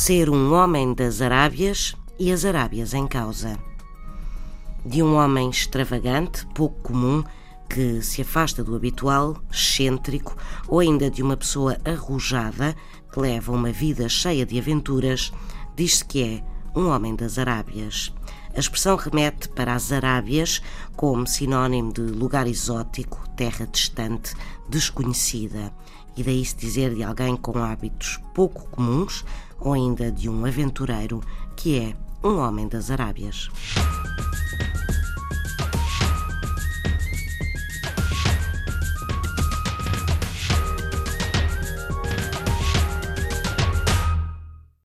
ser um homem das Arábias e as Arábias em causa. De um homem extravagante, pouco comum, que se afasta do habitual, excêntrico, ou ainda de uma pessoa arrojada que leva uma vida cheia de aventuras, diz-se que é um homem das Arábias. A expressão remete para as Arábias como sinónimo de lugar exótico, terra distante, desconhecida, e daí se dizer de alguém com hábitos pouco comuns ou ainda de um aventureiro que é um homem das Arábias.